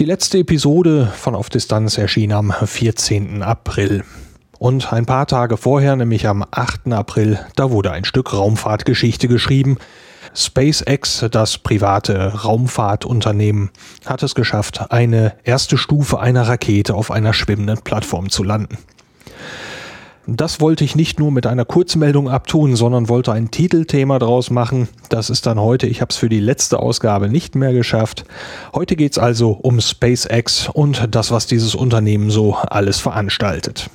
Die letzte Episode von Auf Distanz erschien am 14. April. Und ein paar Tage vorher, nämlich am 8. April, da wurde ein Stück Raumfahrtgeschichte geschrieben. SpaceX, das private Raumfahrtunternehmen, hat es geschafft, eine erste Stufe einer Rakete auf einer schwimmenden Plattform zu landen. Das wollte ich nicht nur mit einer Kurzmeldung abtun, sondern wollte ein Titelthema draus machen. Das ist dann heute, ich habe es für die letzte Ausgabe nicht mehr geschafft. Heute geht es also um SpaceX und das, was dieses Unternehmen so alles veranstaltet.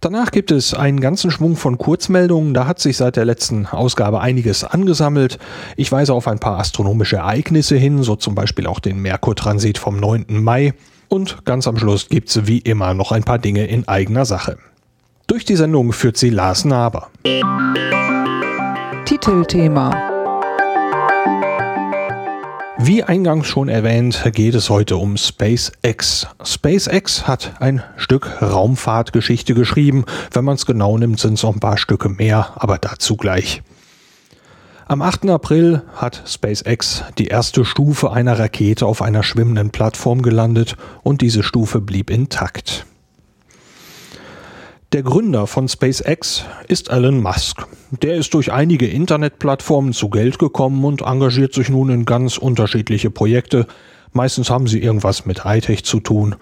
Danach gibt es einen ganzen Schwung von Kurzmeldungen. Da hat sich seit der letzten Ausgabe einiges angesammelt. Ich weise auf ein paar astronomische Ereignisse hin, so zum Beispiel auch den Merkur-Transit vom 9. Mai. Und ganz am Schluss gibt es wie immer noch ein paar Dinge in eigener Sache. Durch die Sendung führt sie Lars Naber. Titelthema wie eingangs schon erwähnt, geht es heute um SpaceX. SpaceX hat ein Stück Raumfahrtgeschichte geschrieben. Wenn man es genau nimmt, sind es noch ein paar Stücke mehr, aber dazu gleich. Am 8. April hat SpaceX die erste Stufe einer Rakete auf einer schwimmenden Plattform gelandet und diese Stufe blieb intakt. Der Gründer von SpaceX ist Elon Musk. Der ist durch einige Internetplattformen zu Geld gekommen und engagiert sich nun in ganz unterschiedliche Projekte. Meistens haben sie irgendwas mit Hightech zu tun.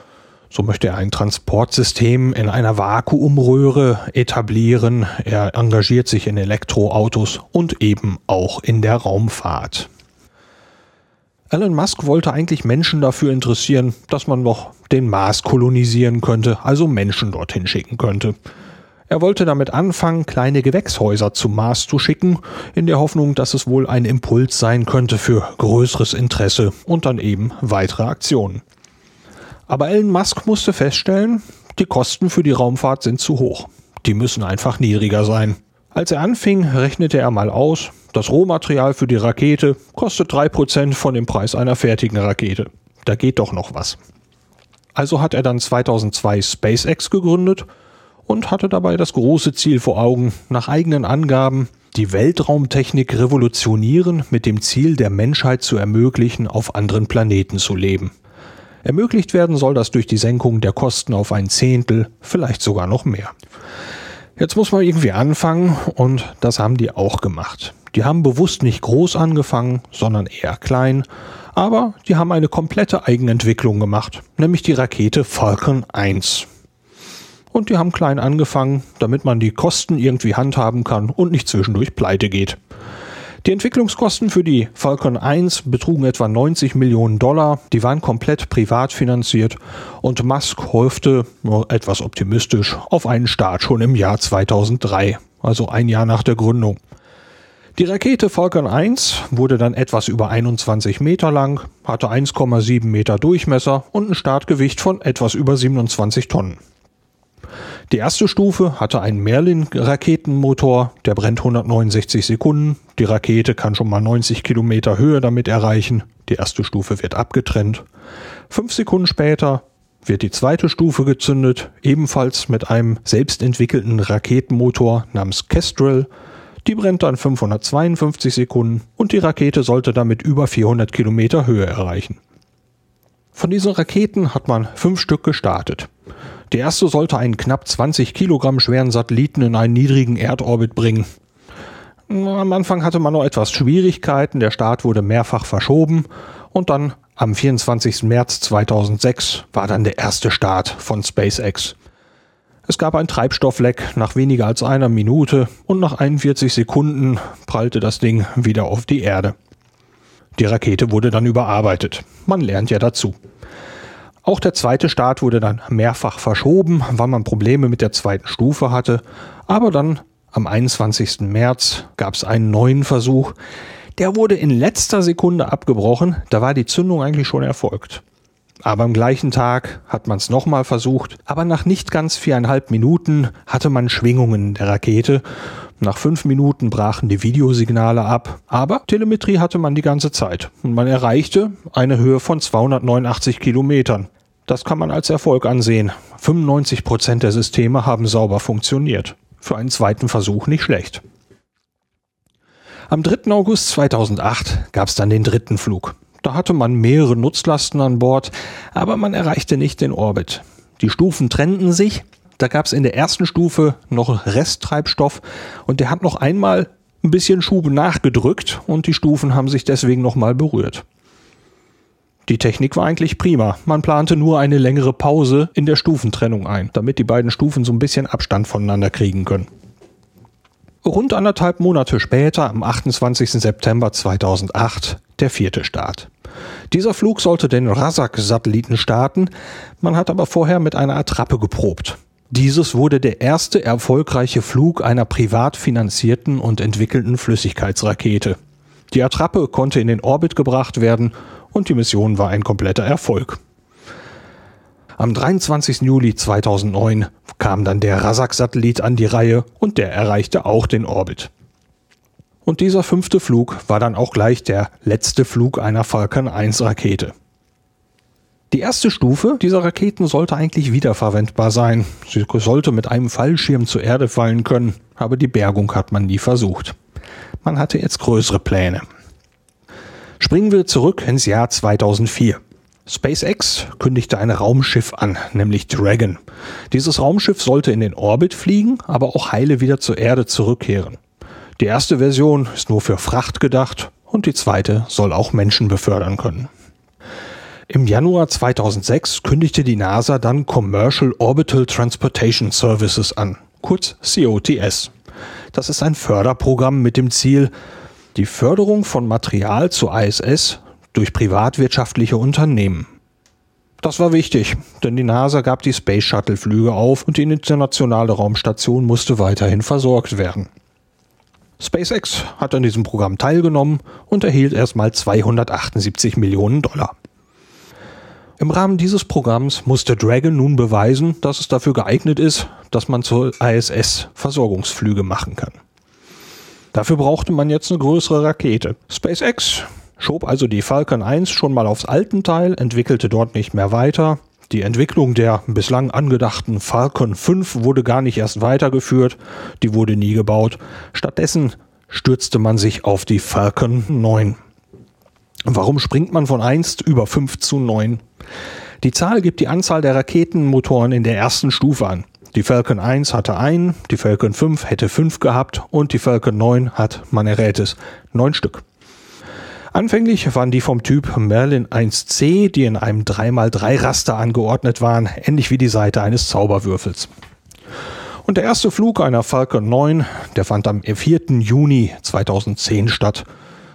So möchte er ein Transportsystem in einer Vakuumröhre etablieren. Er engagiert sich in Elektroautos und eben auch in der Raumfahrt. Elon Musk wollte eigentlich Menschen dafür interessieren, dass man noch den Mars kolonisieren könnte, also Menschen dorthin schicken könnte. Er wollte damit anfangen, kleine Gewächshäuser zum Mars zu schicken, in der Hoffnung, dass es wohl ein Impuls sein könnte für größeres Interesse und dann eben weitere Aktionen. Aber Elon Musk musste feststellen, die Kosten für die Raumfahrt sind zu hoch. Die müssen einfach niedriger sein. Als er anfing, rechnete er mal aus, das Rohmaterial für die Rakete kostet 3% von dem Preis einer fertigen Rakete. Da geht doch noch was. Also hat er dann 2002 SpaceX gegründet und hatte dabei das große Ziel vor Augen, nach eigenen Angaben die Weltraumtechnik revolutionieren mit dem Ziel der Menschheit zu ermöglichen, auf anderen Planeten zu leben. Ermöglicht werden soll das durch die Senkung der Kosten auf ein Zehntel, vielleicht sogar noch mehr. Jetzt muss man irgendwie anfangen und das haben die auch gemacht. Die haben bewusst nicht groß angefangen, sondern eher klein, aber die haben eine komplette Eigenentwicklung gemacht, nämlich die Rakete Falcon 1. Und die haben klein angefangen, damit man die Kosten irgendwie handhaben kann und nicht zwischendurch pleite geht. Die Entwicklungskosten für die Falcon 1 betrugen etwa 90 Millionen Dollar. Die waren komplett privat finanziert und Musk nur etwas optimistisch, auf einen Start schon im Jahr 2003, also ein Jahr nach der Gründung. Die Rakete Falcon 1 wurde dann etwas über 21 Meter lang, hatte 1,7 Meter Durchmesser und ein Startgewicht von etwas über 27 Tonnen. Die erste Stufe hatte einen Merlin-Raketenmotor, der brennt 169 Sekunden. Die Rakete kann schon mal 90 Kilometer Höhe damit erreichen. Die erste Stufe wird abgetrennt. Fünf Sekunden später wird die zweite Stufe gezündet, ebenfalls mit einem selbstentwickelten Raketenmotor namens Kestrel. Die brennt dann 552 Sekunden und die Rakete sollte damit über 400 Kilometer Höhe erreichen. Von diesen Raketen hat man fünf Stück gestartet. Die erste sollte einen knapp 20 Kilogramm schweren Satelliten in einen niedrigen Erdorbit bringen. Am Anfang hatte man noch etwas Schwierigkeiten, der Start wurde mehrfach verschoben und dann am 24. März 2006 war dann der erste Start von SpaceX. Es gab ein Treibstoffleck nach weniger als einer Minute und nach 41 Sekunden prallte das Ding wieder auf die Erde. Die Rakete wurde dann überarbeitet. Man lernt ja dazu. Auch der zweite Start wurde dann mehrfach verschoben, weil man Probleme mit der zweiten Stufe hatte. Aber dann am 21. März gab es einen neuen Versuch. Der wurde in letzter Sekunde abgebrochen. Da war die Zündung eigentlich schon erfolgt. Aber am gleichen Tag hat man es nochmal versucht, aber nach nicht ganz viereinhalb Minuten hatte man Schwingungen der Rakete. Nach fünf Minuten brachen die Videosignale ab, aber Telemetrie hatte man die ganze Zeit und man erreichte eine Höhe von 289 Kilometern. Das kann man als Erfolg ansehen. 95 Prozent der Systeme haben sauber funktioniert. Für einen zweiten Versuch nicht schlecht. Am 3. August 2008 gab es dann den dritten Flug. Da hatte man mehrere Nutzlasten an Bord, aber man erreichte nicht den Orbit. Die Stufen trennten sich. Da gab es in der ersten Stufe noch Resttreibstoff und der hat noch einmal ein bisschen Schub nachgedrückt und die Stufen haben sich deswegen nochmal berührt. Die Technik war eigentlich prima. Man plante nur eine längere Pause in der Stufentrennung ein, damit die beiden Stufen so ein bisschen Abstand voneinander kriegen können. Rund anderthalb Monate später, am 28. September 2008, der vierte Start. Dieser Flug sollte den Rasak-Satelliten starten, man hat aber vorher mit einer Attrappe geprobt. Dieses wurde der erste erfolgreiche Flug einer privat finanzierten und entwickelten Flüssigkeitsrakete. Die Attrappe konnte in den Orbit gebracht werden und die Mission war ein kompletter Erfolg. Am 23. Juli 2009 kam dann der Rasak-Satellit an die Reihe und der erreichte auch den Orbit. Und dieser fünfte Flug war dann auch gleich der letzte Flug einer Falcon 1 Rakete. Die erste Stufe dieser Raketen sollte eigentlich wiederverwendbar sein. Sie sollte mit einem Fallschirm zur Erde fallen können, aber die Bergung hat man nie versucht. Man hatte jetzt größere Pläne. Springen wir zurück ins Jahr 2004. SpaceX kündigte ein Raumschiff an, nämlich Dragon. Dieses Raumschiff sollte in den Orbit fliegen, aber auch heile wieder zur Erde zurückkehren. Die erste Version ist nur für Fracht gedacht und die zweite soll auch Menschen befördern können. Im Januar 2006 kündigte die NASA dann Commercial Orbital Transportation Services an, kurz COTS. Das ist ein Förderprogramm mit dem Ziel, die Förderung von Material zur ISS durch privatwirtschaftliche Unternehmen. Das war wichtig, denn die NASA gab die Space Shuttle Flüge auf und die internationale Raumstation musste weiterhin versorgt werden. SpaceX hat an diesem Programm teilgenommen und erhielt erstmal 278 Millionen Dollar. Im Rahmen dieses Programms musste Dragon nun beweisen, dass es dafür geeignet ist, dass man zur ISS Versorgungsflüge machen kann. Dafür brauchte man jetzt eine größere Rakete. SpaceX schob also die Falcon 1 schon mal aufs alten Teil, entwickelte dort nicht mehr weiter die Entwicklung der bislang angedachten Falcon 5 wurde gar nicht erst weitergeführt, die wurde nie gebaut. Stattdessen stürzte man sich auf die Falcon 9. Warum springt man von 1 über 5 zu 9? Die Zahl gibt die Anzahl der Raketenmotoren in der ersten Stufe an. Die Falcon 1 hatte einen, die Falcon 5 hätte 5 gehabt und die Falcon 9 hat, man errät es, 9 Stück. Anfänglich waren die vom Typ Merlin 1C, die in einem 3x3 Raster angeordnet waren, ähnlich wie die Seite eines Zauberwürfels. Und der erste Flug einer Falcon 9, der fand am 4. Juni 2010 statt.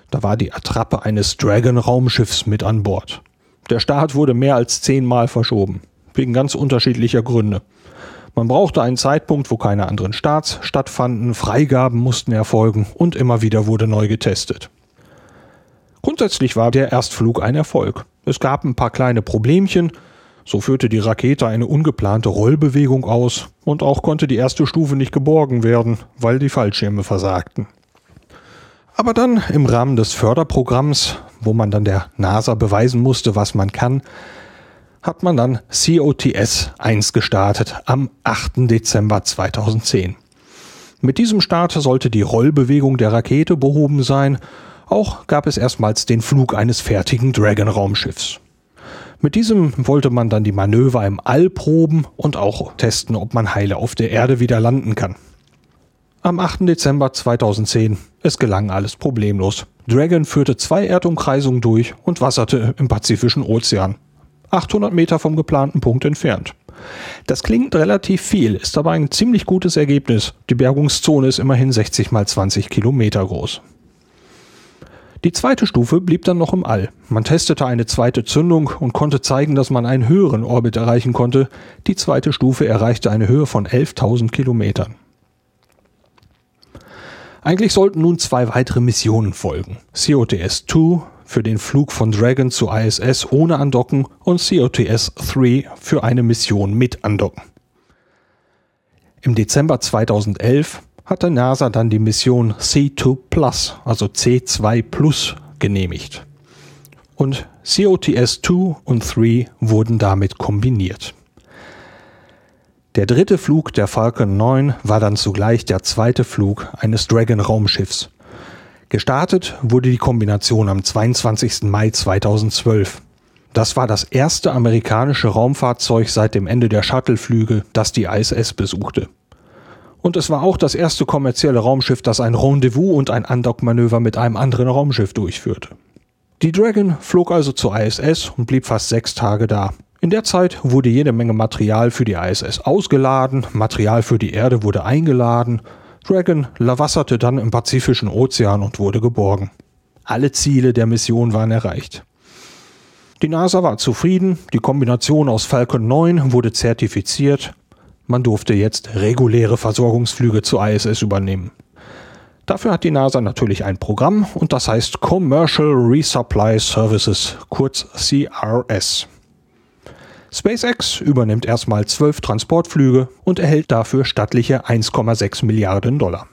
Da war die Attrappe eines Dragon-Raumschiffs mit an Bord. Der Start wurde mehr als zehnmal verschoben, wegen ganz unterschiedlicher Gründe. Man brauchte einen Zeitpunkt, wo keine anderen Starts stattfanden, Freigaben mussten erfolgen und immer wieder wurde neu getestet. Grundsätzlich war der Erstflug ein Erfolg. Es gab ein paar kleine Problemchen, so führte die Rakete eine ungeplante Rollbewegung aus und auch konnte die erste Stufe nicht geborgen werden, weil die Fallschirme versagten. Aber dann im Rahmen des Förderprogramms, wo man dann der NASA beweisen musste, was man kann, hat man dann COTS 1 gestartet am 8. Dezember 2010. Mit diesem Start sollte die Rollbewegung der Rakete behoben sein auch gab es erstmals den Flug eines fertigen Dragon-Raumschiffs. Mit diesem wollte man dann die Manöver im All proben und auch testen, ob man heile auf der Erde wieder landen kann. Am 8. Dezember 2010, es gelang alles problemlos. Dragon führte zwei Erdumkreisungen durch und wasserte im Pazifischen Ozean. 800 Meter vom geplanten Punkt entfernt. Das klingt relativ viel, ist aber ein ziemlich gutes Ergebnis. Die Bergungszone ist immerhin 60 mal 20 Kilometer groß. Die zweite Stufe blieb dann noch im All. Man testete eine zweite Zündung und konnte zeigen, dass man einen höheren Orbit erreichen konnte. Die zweite Stufe erreichte eine Höhe von 11.000 Kilometern. Eigentlich sollten nun zwei weitere Missionen folgen. COTS-2 für den Flug von Dragon zu ISS ohne Andocken und COTS-3 für eine Mission mit Andocken. Im Dezember 2011 hatte NASA dann die Mission C2 Plus, also C2 Plus, genehmigt. Und COTS 2 und 3 wurden damit kombiniert. Der dritte Flug der Falcon 9 war dann zugleich der zweite Flug eines Dragon Raumschiffs. Gestartet wurde die Kombination am 22. Mai 2012. Das war das erste amerikanische Raumfahrzeug seit dem Ende der Shuttleflüge, das die ISS besuchte. Und es war auch das erste kommerzielle Raumschiff, das ein Rendezvous und ein Andockmanöver mit einem anderen Raumschiff durchführte. Die Dragon flog also zur ISS und blieb fast sechs Tage da. In der Zeit wurde jede Menge Material für die ISS ausgeladen, Material für die Erde wurde eingeladen, Dragon lawasserte dann im Pazifischen Ozean und wurde geborgen. Alle Ziele der Mission waren erreicht. Die NASA war zufrieden, die Kombination aus Falcon 9 wurde zertifiziert, man durfte jetzt reguläre Versorgungsflüge zur ISS übernehmen. Dafür hat die NASA natürlich ein Programm und das heißt Commercial Resupply Services, kurz CRS. SpaceX übernimmt erstmal zwölf Transportflüge und erhält dafür stattliche 1,6 Milliarden Dollar.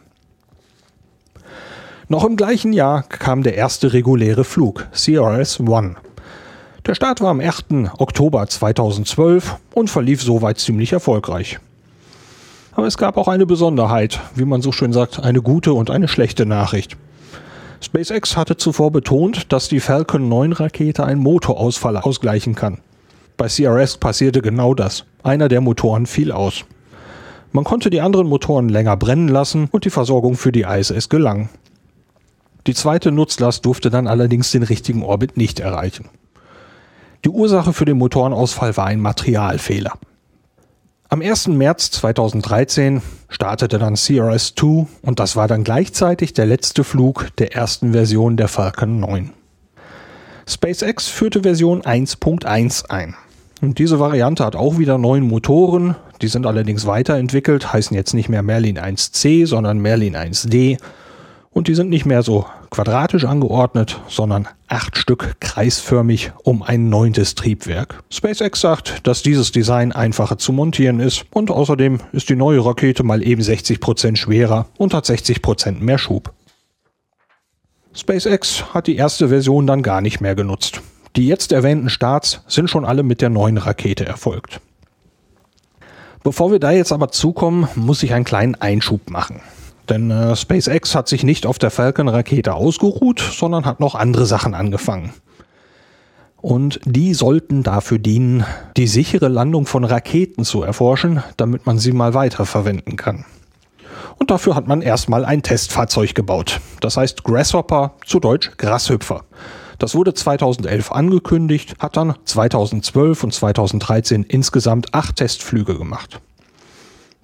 Noch im gleichen Jahr kam der erste reguläre Flug, CRS-1. Der Start war am 1. Oktober 2012 und verlief soweit ziemlich erfolgreich. Aber es gab auch eine Besonderheit, wie man so schön sagt, eine gute und eine schlechte Nachricht. SpaceX hatte zuvor betont, dass die Falcon 9 Rakete einen Motorausfall ausgleichen kann. Bei CRS passierte genau das. Einer der Motoren fiel aus. Man konnte die anderen Motoren länger brennen lassen und die Versorgung für die ISS gelang. Die zweite Nutzlast durfte dann allerdings den richtigen Orbit nicht erreichen. Die Ursache für den Motorenausfall war ein Materialfehler. Am 1. März 2013 startete dann CRS-2 und das war dann gleichzeitig der letzte Flug der ersten Version der Falcon 9. SpaceX führte Version 1.1 ein. Und diese Variante hat auch wieder neun Motoren. Die sind allerdings weiterentwickelt, heißen jetzt nicht mehr Merlin 1C, sondern Merlin 1D. Und die sind nicht mehr so quadratisch angeordnet, sondern acht Stück kreisförmig um ein neuntes Triebwerk. SpaceX sagt, dass dieses Design einfacher zu montieren ist und außerdem ist die neue Rakete mal eben 60 Prozent schwerer und hat 60 Prozent mehr Schub. SpaceX hat die erste Version dann gar nicht mehr genutzt. Die jetzt erwähnten Starts sind schon alle mit der neuen Rakete erfolgt. Bevor wir da jetzt aber zukommen, muss ich einen kleinen Einschub machen. Denn äh, SpaceX hat sich nicht auf der Falcon-Rakete ausgeruht, sondern hat noch andere Sachen angefangen. Und die sollten dafür dienen, die sichere Landung von Raketen zu erforschen, damit man sie mal weiterverwenden kann. Und dafür hat man erstmal ein Testfahrzeug gebaut. Das heißt Grasshopper, zu Deutsch Grashüpfer. Das wurde 2011 angekündigt, hat dann 2012 und 2013 insgesamt acht Testflüge gemacht.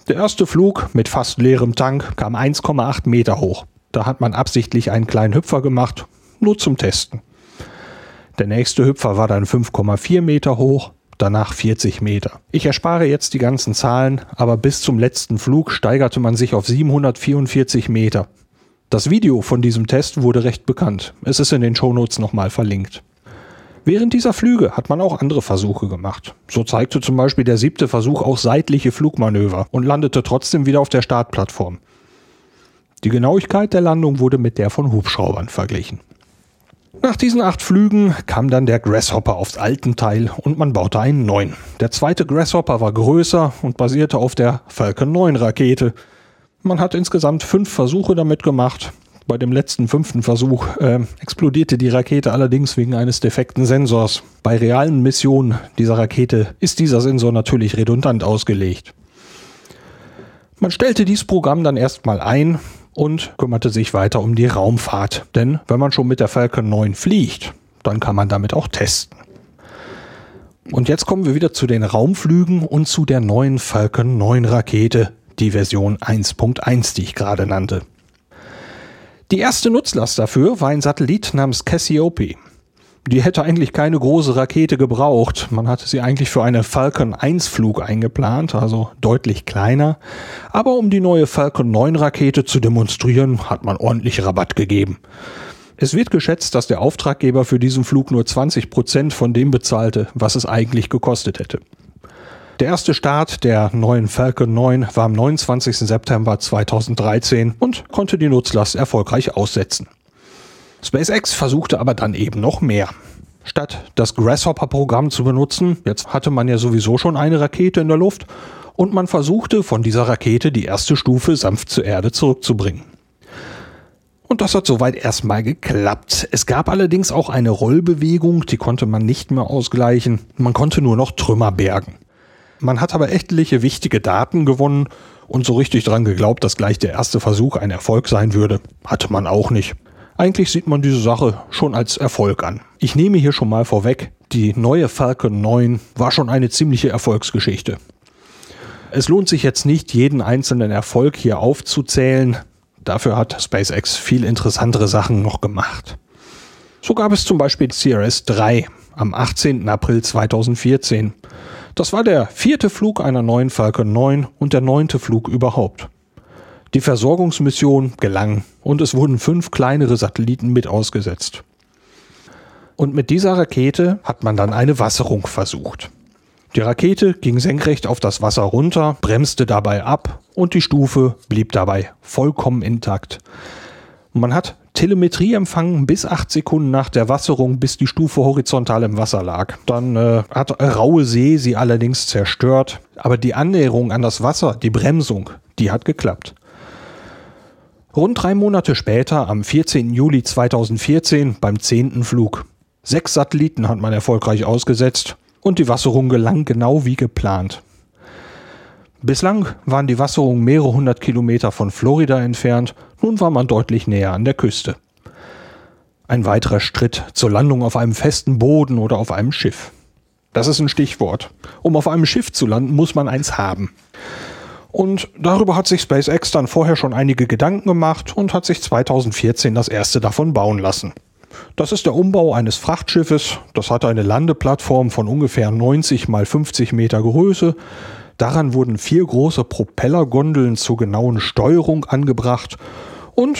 Der erste Flug mit fast leerem Tank kam 1,8 Meter hoch. Da hat man absichtlich einen kleinen Hüpfer gemacht, nur zum Testen. Der nächste Hüpfer war dann 5,4 Meter hoch, danach 40 Meter. Ich erspare jetzt die ganzen Zahlen, aber bis zum letzten Flug steigerte man sich auf 744 Meter. Das Video von diesem Test wurde recht bekannt. Es ist in den Shownotes nochmal verlinkt. Während dieser Flüge hat man auch andere Versuche gemacht. So zeigte zum Beispiel der siebte Versuch auch seitliche Flugmanöver und landete trotzdem wieder auf der Startplattform. Die Genauigkeit der Landung wurde mit der von Hubschraubern verglichen. Nach diesen acht Flügen kam dann der Grasshopper aufs alten Teil und man baute einen neuen. Der zweite Grasshopper war größer und basierte auf der Falcon 9 Rakete, man hat insgesamt fünf Versuche damit gemacht. Bei dem letzten fünften Versuch äh, explodierte die Rakete allerdings wegen eines defekten Sensors. Bei realen Missionen dieser Rakete ist dieser Sensor natürlich redundant ausgelegt. Man stellte dieses Programm dann erstmal ein und kümmerte sich weiter um die Raumfahrt. Denn wenn man schon mit der Falcon 9 fliegt, dann kann man damit auch testen. Und jetzt kommen wir wieder zu den Raumflügen und zu der neuen Falcon 9 Rakete, die Version 1.1, die ich gerade nannte. Die erste Nutzlast dafür war ein Satellit namens Cassiope. Die hätte eigentlich keine große Rakete gebraucht. Man hatte sie eigentlich für einen Falcon 1 Flug eingeplant, also deutlich kleiner. Aber um die neue Falcon 9 Rakete zu demonstrieren, hat man ordentlich Rabatt gegeben. Es wird geschätzt, dass der Auftraggeber für diesen Flug nur 20 Prozent von dem bezahlte, was es eigentlich gekostet hätte. Der erste Start der neuen Falcon 9 war am 29. September 2013 und konnte die Nutzlast erfolgreich aussetzen. SpaceX versuchte aber dann eben noch mehr. Statt das Grasshopper-Programm zu benutzen, jetzt hatte man ja sowieso schon eine Rakete in der Luft, und man versuchte von dieser Rakete die erste Stufe sanft zur Erde zurückzubringen. Und das hat soweit erstmal geklappt. Es gab allerdings auch eine Rollbewegung, die konnte man nicht mehr ausgleichen. Man konnte nur noch Trümmer bergen. Man hat aber etliche wichtige Daten gewonnen und so richtig dran geglaubt, dass gleich der erste Versuch ein Erfolg sein würde, hatte man auch nicht. Eigentlich sieht man diese Sache schon als Erfolg an. Ich nehme hier schon mal vorweg, die neue Falcon 9 war schon eine ziemliche Erfolgsgeschichte. Es lohnt sich jetzt nicht, jeden einzelnen Erfolg hier aufzuzählen. Dafür hat SpaceX viel interessantere Sachen noch gemacht. So gab es zum Beispiel CRS 3 am 18. April 2014. Das war der vierte Flug einer neuen Falcon 9 und der neunte Flug überhaupt. Die Versorgungsmission gelang und es wurden fünf kleinere Satelliten mit ausgesetzt. Und mit dieser Rakete hat man dann eine Wasserung versucht. Die Rakete ging senkrecht auf das Wasser runter, bremste dabei ab und die Stufe blieb dabei vollkommen intakt. Man hat Telemetrie empfangen bis acht Sekunden nach der Wasserung, bis die Stufe horizontal im Wasser lag. Dann äh, hat raue See sie allerdings zerstört, aber die Annäherung an das Wasser, die Bremsung, die hat geklappt. Rund drei Monate später, am 14. Juli 2014, beim zehnten Flug. Sechs Satelliten hat man erfolgreich ausgesetzt und die Wasserung gelang genau wie geplant. Bislang waren die Wasserungen mehrere hundert Kilometer von Florida entfernt, nun war man deutlich näher an der Küste. Ein weiterer Schritt zur Landung auf einem festen Boden oder auf einem Schiff. Das ist ein Stichwort. Um auf einem Schiff zu landen, muss man eins haben. Und darüber hat sich SpaceX dann vorher schon einige Gedanken gemacht und hat sich 2014 das erste davon bauen lassen. Das ist der Umbau eines Frachtschiffes. Das hat eine Landeplattform von ungefähr 90 mal 50 Meter Größe. Daran wurden vier große Propellergondeln zur genauen Steuerung angebracht und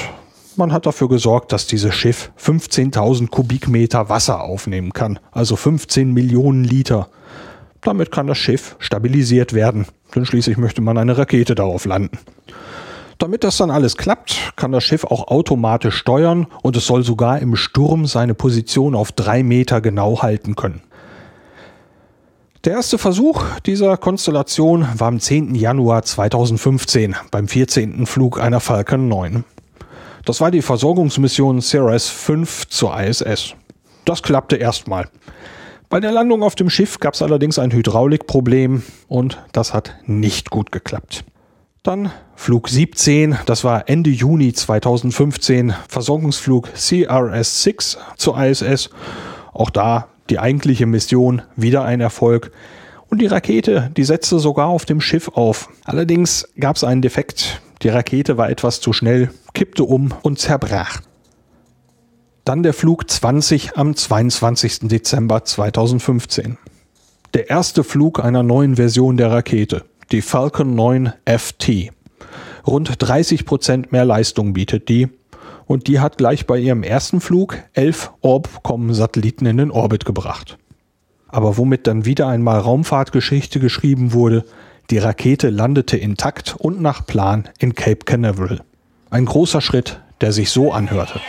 man hat dafür gesorgt, dass dieses Schiff 15.000 Kubikmeter Wasser aufnehmen kann, also 15 Millionen Liter. Damit kann das Schiff stabilisiert werden, denn schließlich möchte man eine Rakete darauf landen. Damit das dann alles klappt, kann das Schiff auch automatisch steuern und es soll sogar im Sturm seine Position auf drei Meter genau halten können. Der erste Versuch dieser Konstellation war am 10. Januar 2015 beim 14. Flug einer Falcon 9. Das war die Versorgungsmission CRS-5 zur ISS. Das klappte erstmal. Bei der Landung auf dem Schiff gab es allerdings ein Hydraulikproblem und das hat nicht gut geklappt. Dann Flug 17, das war Ende Juni 2015, Versorgungsflug CRS-6 zur ISS. Auch da die eigentliche Mission wieder ein Erfolg. Und die Rakete, die setzte sogar auf dem Schiff auf. Allerdings gab es einen Defekt. Die Rakete war etwas zu schnell, kippte um und zerbrach. Dann der Flug 20 am 22. Dezember 2015. Der erste Flug einer neuen Version der Rakete die Falcon 9 FT. Rund 30 Prozent mehr Leistung bietet die und die hat gleich bei ihrem ersten Flug elf Orbcom-Satelliten in den Orbit gebracht. Aber womit dann wieder einmal Raumfahrtgeschichte geschrieben wurde, die Rakete landete intakt und nach Plan in Cape Canaveral. Ein großer Schritt, der sich so anhörte.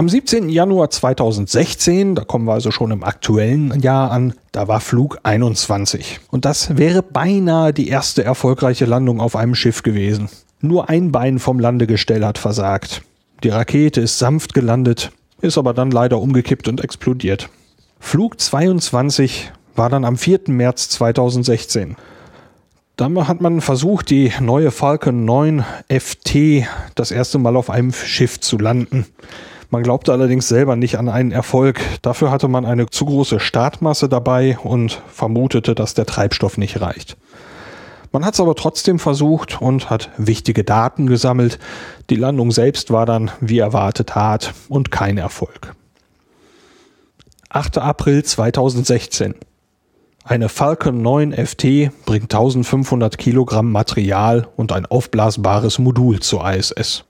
Am 17. Januar 2016, da kommen wir also schon im aktuellen Jahr an, da war Flug 21. Und das wäre beinahe die erste erfolgreiche Landung auf einem Schiff gewesen. Nur ein Bein vom Landegestell hat versagt. Die Rakete ist sanft gelandet, ist aber dann leider umgekippt und explodiert. Flug 22 war dann am 4. März 2016. Dann hat man versucht, die neue Falcon 9 FT das erste Mal auf einem Schiff zu landen. Man glaubte allerdings selber nicht an einen Erfolg. Dafür hatte man eine zu große Startmasse dabei und vermutete, dass der Treibstoff nicht reicht. Man hat es aber trotzdem versucht und hat wichtige Daten gesammelt. Die Landung selbst war dann wie erwartet hart und kein Erfolg. 8. April 2016. Eine Falcon 9 FT bringt 1500 Kilogramm Material und ein aufblasbares Modul zur ISS.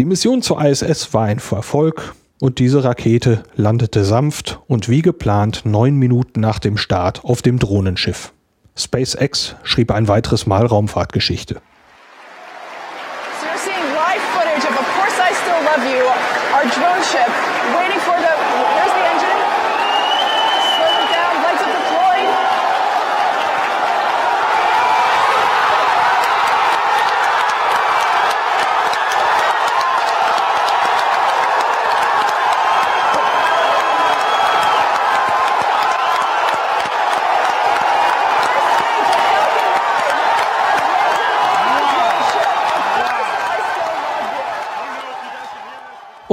Die Mission zur ISS war ein Erfolg und diese Rakete landete sanft und wie geplant neun Minuten nach dem Start auf dem Drohnenschiff. SpaceX schrieb ein weiteres Mal Raumfahrtgeschichte. So you're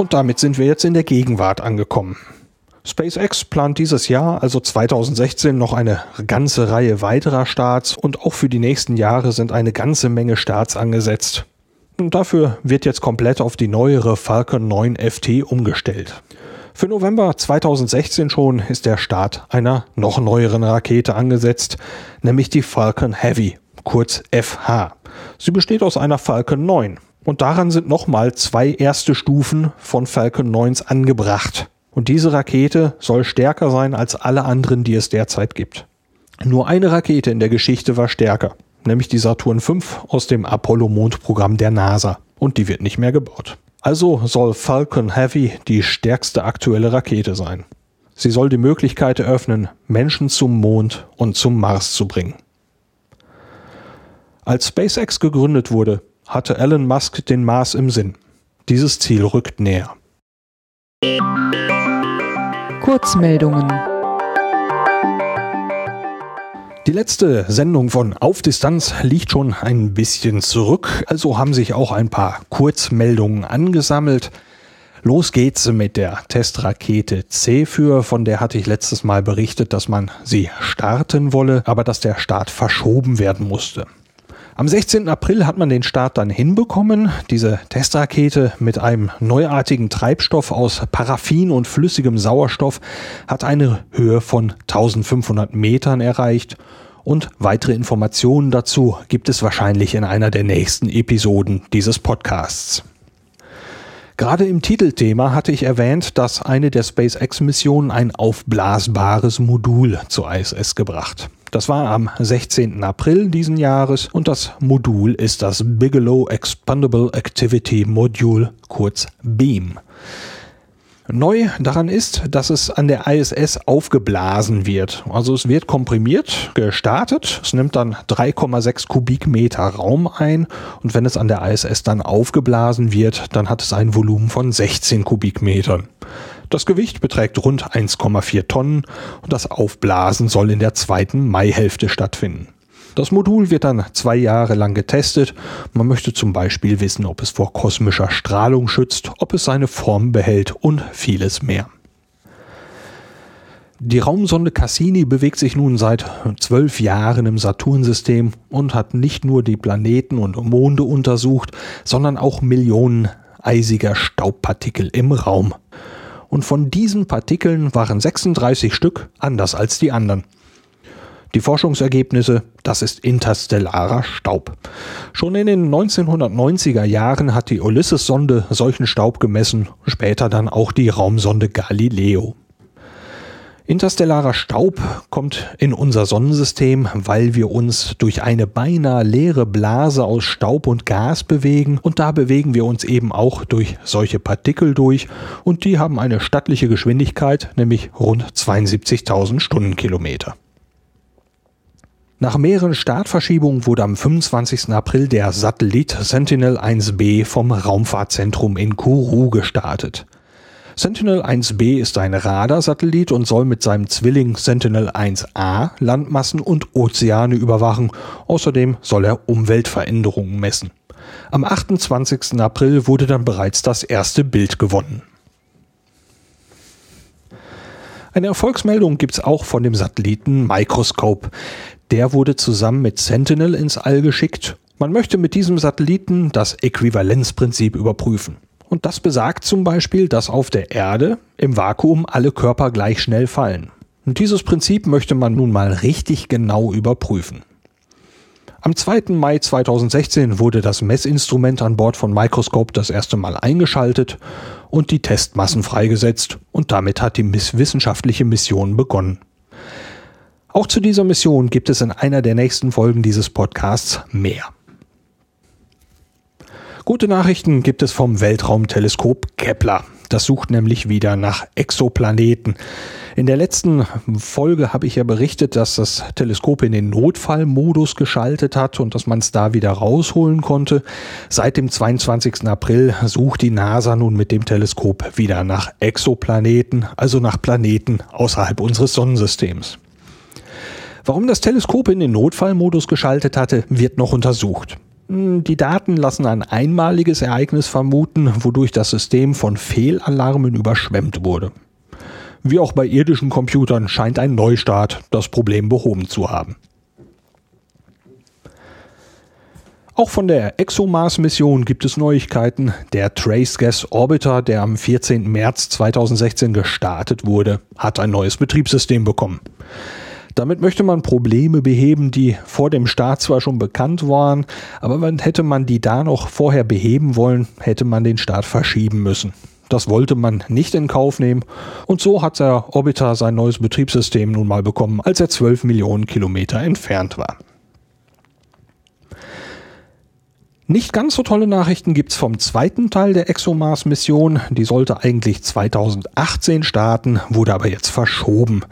Und damit sind wir jetzt in der Gegenwart angekommen. SpaceX plant dieses Jahr, also 2016, noch eine ganze Reihe weiterer Starts und auch für die nächsten Jahre sind eine ganze Menge Starts angesetzt. Und dafür wird jetzt komplett auf die neuere Falcon 9 FT umgestellt. Für November 2016 schon ist der Start einer noch neueren Rakete angesetzt, nämlich die Falcon Heavy, kurz FH. Sie besteht aus einer Falcon 9. Und daran sind nochmal zwei erste Stufen von Falcon 9 angebracht. Und diese Rakete soll stärker sein als alle anderen, die es derzeit gibt. Nur eine Rakete in der Geschichte war stärker, nämlich die Saturn V aus dem Apollo-Mondprogramm der NASA. Und die wird nicht mehr gebaut. Also soll Falcon Heavy die stärkste aktuelle Rakete sein. Sie soll die Möglichkeit eröffnen, Menschen zum Mond und zum Mars zu bringen. Als SpaceX gegründet wurde, hatte Elon Musk den Mars im Sinn. Dieses Ziel rückt näher. Kurzmeldungen. Die letzte Sendung von Auf Distanz liegt schon ein bisschen zurück, also haben sich auch ein paar Kurzmeldungen angesammelt. Los geht's mit der Testrakete C für, von der hatte ich letztes Mal berichtet, dass man sie starten wolle, aber dass der Start verschoben werden musste. Am 16. April hat man den Start dann hinbekommen. Diese Testrakete mit einem neuartigen Treibstoff aus Paraffin und flüssigem Sauerstoff hat eine Höhe von 1500 Metern erreicht. Und weitere Informationen dazu gibt es wahrscheinlich in einer der nächsten Episoden dieses Podcasts. Gerade im Titelthema hatte ich erwähnt, dass eine der SpaceX-Missionen ein aufblasbares Modul zur ISS gebracht. Das war am 16. April diesen Jahres und das Modul ist das Bigelow Expandable Activity Module, kurz BEAM. Neu daran ist, dass es an der ISS aufgeblasen wird. Also es wird komprimiert, gestartet, es nimmt dann 3,6 Kubikmeter Raum ein und wenn es an der ISS dann aufgeblasen wird, dann hat es ein Volumen von 16 Kubikmetern. Das Gewicht beträgt rund 1,4 Tonnen und das Aufblasen soll in der zweiten Maihälfte stattfinden. Das Modul wird dann zwei Jahre lang getestet. Man möchte zum Beispiel wissen, ob es vor kosmischer Strahlung schützt, ob es seine Form behält und vieles mehr. Die Raumsonde Cassini bewegt sich nun seit zwölf Jahren im Saturnsystem und hat nicht nur die Planeten und Monde untersucht, sondern auch Millionen eisiger Staubpartikel im Raum und von diesen Partikeln waren 36 Stück anders als die anderen. Die Forschungsergebnisse, das ist interstellarer Staub. Schon in den 1990er Jahren hat die Ulysses-Sonde solchen Staub gemessen, später dann auch die Raumsonde Galileo. Interstellarer Staub kommt in unser Sonnensystem, weil wir uns durch eine beinahe leere Blase aus Staub und Gas bewegen und da bewegen wir uns eben auch durch solche Partikel durch und die haben eine stattliche Geschwindigkeit, nämlich rund 72.000 Stundenkilometer. Nach mehreren Startverschiebungen wurde am 25. April der Satellit Sentinel-1B vom Raumfahrtzentrum in Kourou gestartet. Sentinel-1B ist ein Radarsatellit und soll mit seinem Zwilling Sentinel-1A Landmassen und Ozeane überwachen. Außerdem soll er Umweltveränderungen messen. Am 28. April wurde dann bereits das erste Bild gewonnen. Eine Erfolgsmeldung gibt es auch von dem Satelliten Microscope. Der wurde zusammen mit Sentinel ins All geschickt. Man möchte mit diesem Satelliten das Äquivalenzprinzip überprüfen. Und das besagt zum Beispiel, dass auf der Erde im Vakuum alle Körper gleich schnell fallen. Und dieses Prinzip möchte man nun mal richtig genau überprüfen. Am 2. Mai 2016 wurde das Messinstrument an Bord von Microscope das erste Mal eingeschaltet und die Testmassen freigesetzt und damit hat die wissenschaftliche Mission begonnen. Auch zu dieser Mission gibt es in einer der nächsten Folgen dieses Podcasts mehr. Gute Nachrichten gibt es vom Weltraumteleskop Kepler. Das sucht nämlich wieder nach Exoplaneten. In der letzten Folge habe ich ja berichtet, dass das Teleskop in den Notfallmodus geschaltet hat und dass man es da wieder rausholen konnte. Seit dem 22. April sucht die NASA nun mit dem Teleskop wieder nach Exoplaneten, also nach Planeten außerhalb unseres Sonnensystems. Warum das Teleskop in den Notfallmodus geschaltet hatte, wird noch untersucht. Hm, die Daten lassen ein einmaliges Ereignis vermuten, wodurch das System von Fehlalarmen überschwemmt wurde. Wie auch bei irdischen Computern scheint ein Neustart das Problem behoben zu haben. Auch von der ExoMars-Mission gibt es Neuigkeiten. Der Trace Gas Orbiter, der am 14. März 2016 gestartet wurde, hat ein neues Betriebssystem bekommen. Damit möchte man Probleme beheben, die vor dem Start zwar schon bekannt waren, aber hätte man die da noch vorher beheben wollen, hätte man den Start verschieben müssen. Das wollte man nicht in Kauf nehmen und so hat der Orbiter sein neues Betriebssystem nun mal bekommen, als er 12 Millionen Kilometer entfernt war. Nicht ganz so tolle Nachrichten gibt's vom zweiten Teil der ExoMars-Mission. Die sollte eigentlich 2018 starten, wurde aber jetzt verschoben.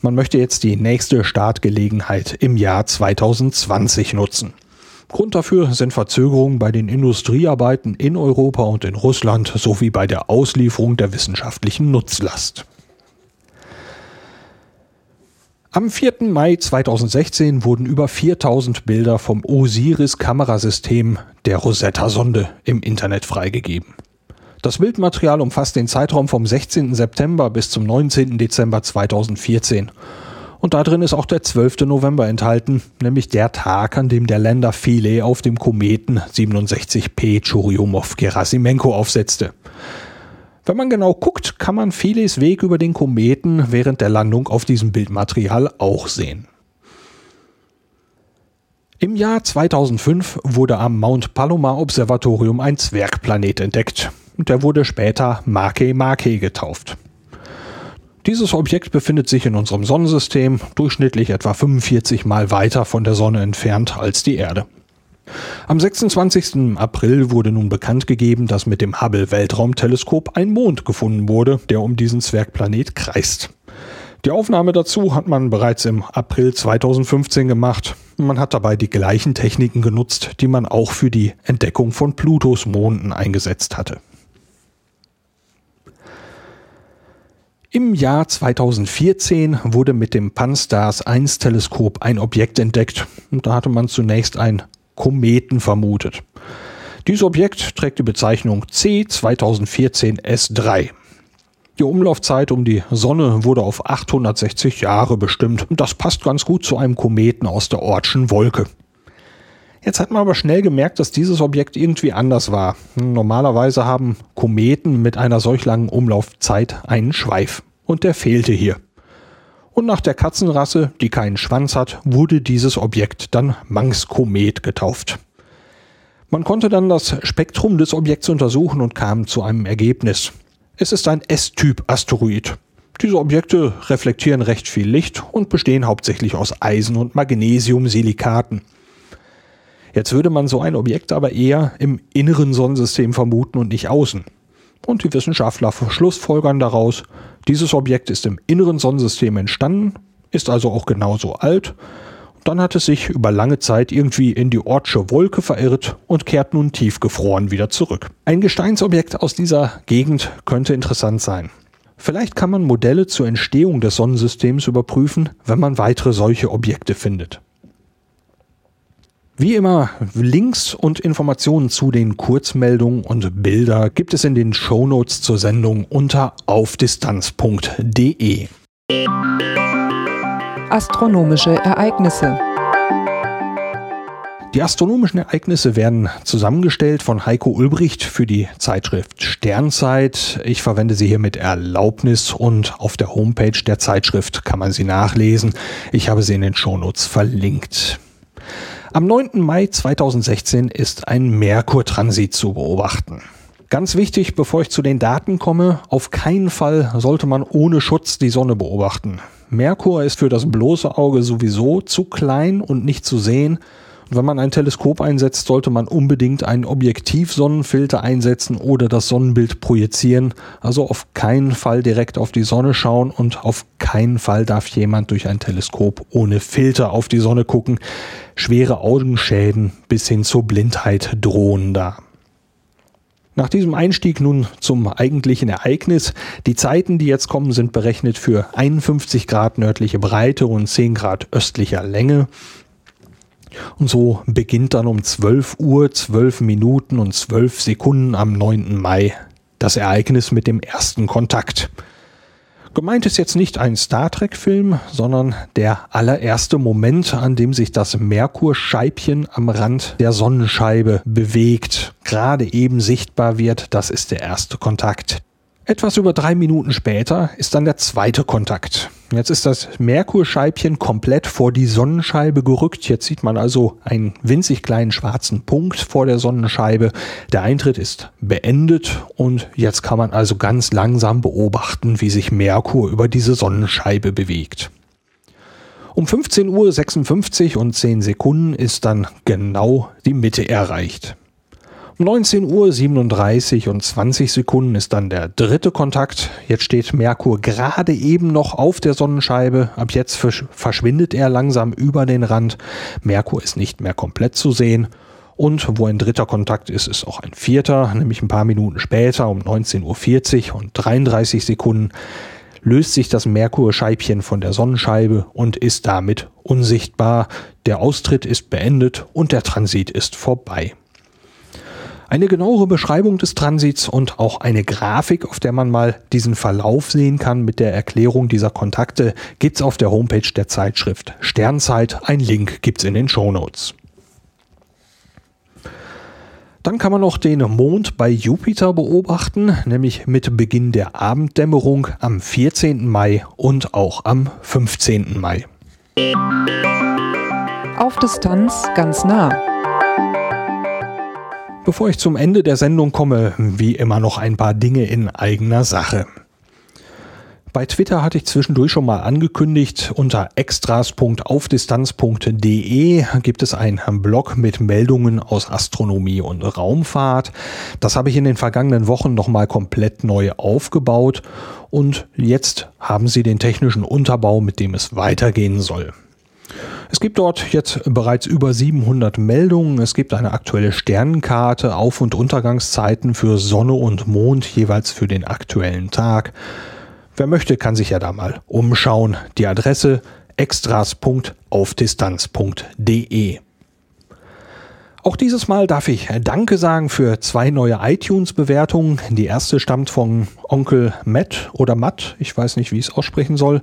Man möchte jetzt die nächste Startgelegenheit im Jahr 2020 nutzen. Grund dafür sind Verzögerungen bei den Industriearbeiten in Europa und in Russland sowie bei der Auslieferung der wissenschaftlichen Nutzlast. Am 4. Mai 2016 wurden über 4000 Bilder vom Osiris-Kamerasystem der Rosetta-Sonde im Internet freigegeben. Das Bildmaterial umfasst den Zeitraum vom 16. September bis zum 19. Dezember 2014. Und da drin ist auch der 12. November enthalten, nämlich der Tag, an dem der Länder Philae auf dem Kometen 67P Churyumov-Gerasimenko aufsetzte. Wenn man genau guckt, kann man Phileas Weg über den Kometen während der Landung auf diesem Bildmaterial auch sehen. Im Jahr 2005 wurde am Mount Palomar Observatorium ein Zwergplanet entdeckt. Der wurde später Make Make getauft. Dieses Objekt befindet sich in unserem Sonnensystem durchschnittlich etwa 45 Mal weiter von der Sonne entfernt als die Erde. Am 26. April wurde nun bekannt gegeben, dass mit dem Hubble Weltraumteleskop ein Mond gefunden wurde, der um diesen Zwergplanet kreist. Die Aufnahme dazu hat man bereits im April 2015 gemacht. Man hat dabei die gleichen Techniken genutzt, die man auch für die Entdeckung von Plutos Monden eingesetzt hatte. Im Jahr 2014 wurde mit dem Pan-STARRS 1 Teleskop ein Objekt entdeckt. Und da hatte man zunächst ein Kometen vermutet. Dieses Objekt trägt die Bezeichnung C 2014 S3. Die Umlaufzeit um die Sonne wurde auf 860 Jahre bestimmt und das passt ganz gut zu einem Kometen aus der Ortschen Wolke. Jetzt hat man aber schnell gemerkt, dass dieses Objekt irgendwie anders war. Normalerweise haben Kometen mit einer solch langen Umlaufzeit einen Schweif und der fehlte hier. Und nach der Katzenrasse, die keinen Schwanz hat, wurde dieses Objekt dann Manx-Komet getauft. Man konnte dann das Spektrum des Objekts untersuchen und kam zu einem Ergebnis. Es ist ein S-Typ-Asteroid. Diese Objekte reflektieren recht viel Licht und bestehen hauptsächlich aus Eisen- und Magnesium-Silikaten. Jetzt würde man so ein Objekt aber eher im inneren Sonnensystem vermuten und nicht außen. Und die Wissenschaftler schlussfolgern daraus, dieses Objekt ist im inneren Sonnensystem entstanden, ist also auch genauso alt Dann hat es sich über lange Zeit irgendwie in die Ortsche Wolke verirrt und kehrt nun tiefgefroren wieder zurück. Ein Gesteinsobjekt aus dieser Gegend könnte interessant sein. Vielleicht kann man Modelle zur Entstehung des Sonnensystems überprüfen, wenn man weitere solche Objekte findet. Wie immer, Links und Informationen zu den Kurzmeldungen und Bilder gibt es in den Shownotes zur Sendung unter aufdistanz.de. Astronomische Ereignisse die astronomischen Ereignisse werden zusammengestellt von Heiko Ulbricht für die Zeitschrift Sternzeit. Ich verwende sie hier mit Erlaubnis und auf der Homepage der Zeitschrift kann man sie nachlesen. Ich habe sie in den Shownotes verlinkt. Am 9. Mai 2016 ist ein Merkur-Transit zu beobachten. Ganz wichtig, bevor ich zu den Daten komme, auf keinen Fall sollte man ohne Schutz die Sonne beobachten. Merkur ist für das bloße Auge sowieso zu klein und nicht zu sehen wenn man ein Teleskop einsetzt, sollte man unbedingt einen Objektiv-Sonnenfilter einsetzen oder das Sonnenbild projizieren. Also auf keinen Fall direkt auf die Sonne schauen und auf keinen Fall darf jemand durch ein Teleskop ohne Filter auf die Sonne gucken. Schwere Augenschäden bis hin zur Blindheit drohen da. Nach diesem Einstieg nun zum eigentlichen Ereignis. Die Zeiten, die jetzt kommen, sind berechnet für 51 Grad nördliche Breite und 10 Grad östlicher Länge. Und so beginnt dann um 12 Uhr, 12 Minuten und 12 Sekunden am 9. Mai das Ereignis mit dem ersten Kontakt. Gemeint ist jetzt nicht ein Star Trek-Film, sondern der allererste Moment, an dem sich das Merkurscheibchen am Rand der Sonnenscheibe bewegt, gerade eben sichtbar wird. Das ist der erste Kontakt. Etwas über drei Minuten später ist dann der zweite Kontakt. Jetzt ist das Merkurscheibchen komplett vor die Sonnenscheibe gerückt. Jetzt sieht man also einen winzig kleinen schwarzen Punkt vor der Sonnenscheibe. Der Eintritt ist beendet und jetzt kann man also ganz langsam beobachten, wie sich Merkur über diese Sonnenscheibe bewegt. Um 15.56 Uhr und 10 Sekunden ist dann genau die Mitte erreicht. 19 Uhr 37 und 20 Sekunden ist dann der dritte Kontakt. Jetzt steht Merkur gerade eben noch auf der Sonnenscheibe. Ab jetzt verschwindet er langsam über den Rand. Merkur ist nicht mehr komplett zu sehen. Und wo ein dritter Kontakt ist, ist auch ein vierter, nämlich ein paar Minuten später um 19.40 Uhr und 33 Sekunden löst sich das Merkurscheibchen von der Sonnenscheibe und ist damit unsichtbar. Der Austritt ist beendet und der Transit ist vorbei. Eine genauere Beschreibung des Transits und auch eine Grafik, auf der man mal diesen Verlauf sehen kann mit der Erklärung dieser Kontakte, gibt's auf der Homepage der Zeitschrift Sternzeit. Ein Link gibt's in den Show Notes. Dann kann man noch den Mond bei Jupiter beobachten, nämlich mit Beginn der Abenddämmerung am 14. Mai und auch am 15. Mai. Auf Distanz ganz nah. Bevor ich zum Ende der Sendung komme, wie immer noch ein paar Dinge in eigener Sache. Bei Twitter hatte ich zwischendurch schon mal angekündigt, unter extras.aufdistanz.de gibt es einen Blog mit Meldungen aus Astronomie und Raumfahrt. Das habe ich in den vergangenen Wochen nochmal komplett neu aufgebaut und jetzt haben Sie den technischen Unterbau, mit dem es weitergehen soll. Es gibt dort jetzt bereits über 700 Meldungen. Es gibt eine aktuelle Sternenkarte, Auf- und Untergangszeiten für Sonne und Mond jeweils für den aktuellen Tag. Wer möchte, kann sich ja da mal umschauen. Die Adresse extras.aufdistanz.de. Auch dieses Mal darf ich Danke sagen für zwei neue iTunes-Bewertungen. Die erste stammt von Onkel Matt oder Matt, ich weiß nicht, wie ich es aussprechen soll.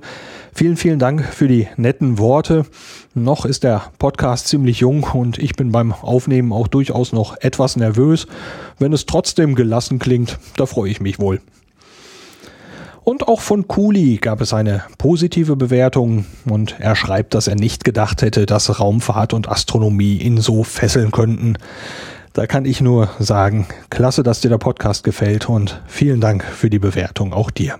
Vielen, vielen Dank für die netten Worte. Noch ist der Podcast ziemlich jung und ich bin beim Aufnehmen auch durchaus noch etwas nervös. Wenn es trotzdem gelassen klingt, da freue ich mich wohl. Und auch von Kuli gab es eine positive Bewertung und er schreibt, dass er nicht gedacht hätte, dass Raumfahrt und Astronomie ihn so fesseln könnten. Da kann ich nur sagen, klasse, dass dir der Podcast gefällt und vielen Dank für die Bewertung auch dir.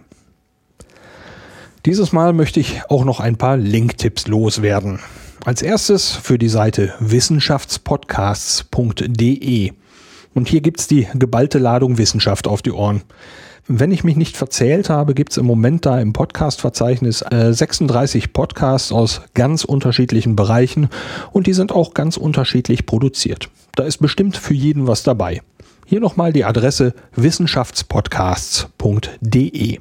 Dieses Mal möchte ich auch noch ein paar Link-Tipps loswerden. Als erstes für die Seite wissenschaftspodcasts.de. Und hier gibt's die geballte Ladung Wissenschaft auf die Ohren. Wenn ich mich nicht verzählt habe, gibt es im Moment da im Podcast-Verzeichnis äh, 36 Podcasts aus ganz unterschiedlichen Bereichen und die sind auch ganz unterschiedlich produziert. Da ist bestimmt für jeden was dabei. Hier nochmal die Adresse wissenschaftspodcasts.de.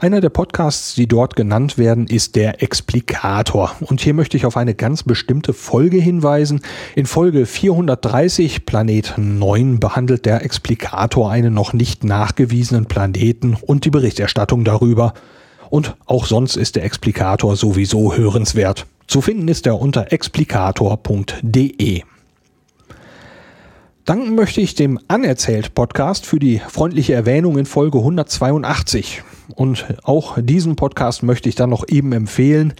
Einer der Podcasts, die dort genannt werden, ist der Explikator. Und hier möchte ich auf eine ganz bestimmte Folge hinweisen. In Folge 430, Planet 9, behandelt der Explikator einen noch nicht nachgewiesenen Planeten und die Berichterstattung darüber. Und auch sonst ist der Explikator sowieso hörenswert. Zu finden ist er unter explikator.de. Danken möchte ich dem Anerzählt Podcast für die freundliche Erwähnung in Folge 182. Und auch diesen Podcast möchte ich dann noch eben empfehlen.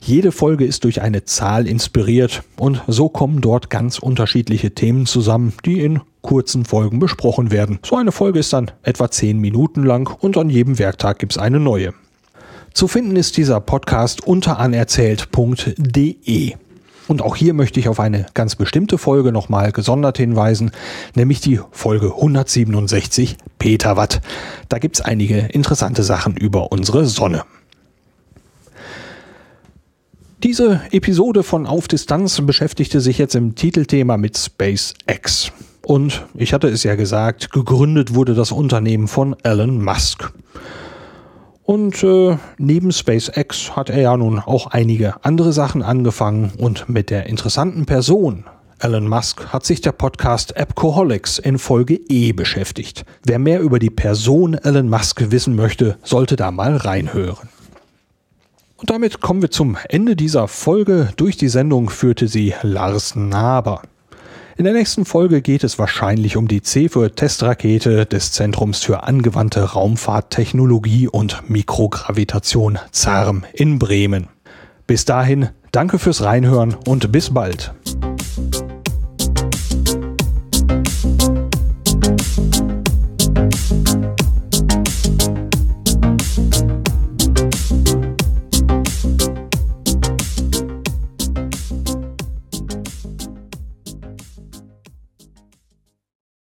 Jede Folge ist durch eine Zahl inspiriert und so kommen dort ganz unterschiedliche Themen zusammen, die in kurzen Folgen besprochen werden. So eine Folge ist dann etwa 10 Minuten lang und an jedem Werktag gibt es eine neue. Zu finden ist dieser Podcast unter anerzählt.de. Und auch hier möchte ich auf eine ganz bestimmte Folge nochmal gesondert hinweisen, nämlich die Folge 167 Petawatt. Da gibt es einige interessante Sachen über unsere Sonne. Diese Episode von Auf Distanz beschäftigte sich jetzt im Titelthema mit SpaceX. Und ich hatte es ja gesagt, gegründet wurde das Unternehmen von Elon Musk. Und äh, neben SpaceX hat er ja nun auch einige andere Sachen angefangen und mit der interessanten Person Elon Musk hat sich der Podcast Appcoholics in Folge E beschäftigt. Wer mehr über die Person Elon Musk wissen möchte, sollte da mal reinhören. Und damit kommen wir zum Ende dieser Folge. Durch die Sendung führte sie Lars Naber. In der nächsten Folge geht es wahrscheinlich um die CEFE-Testrakete des Zentrums für angewandte Raumfahrttechnologie und Mikrogravitation ZARM in Bremen. Bis dahin, danke fürs Reinhören und bis bald.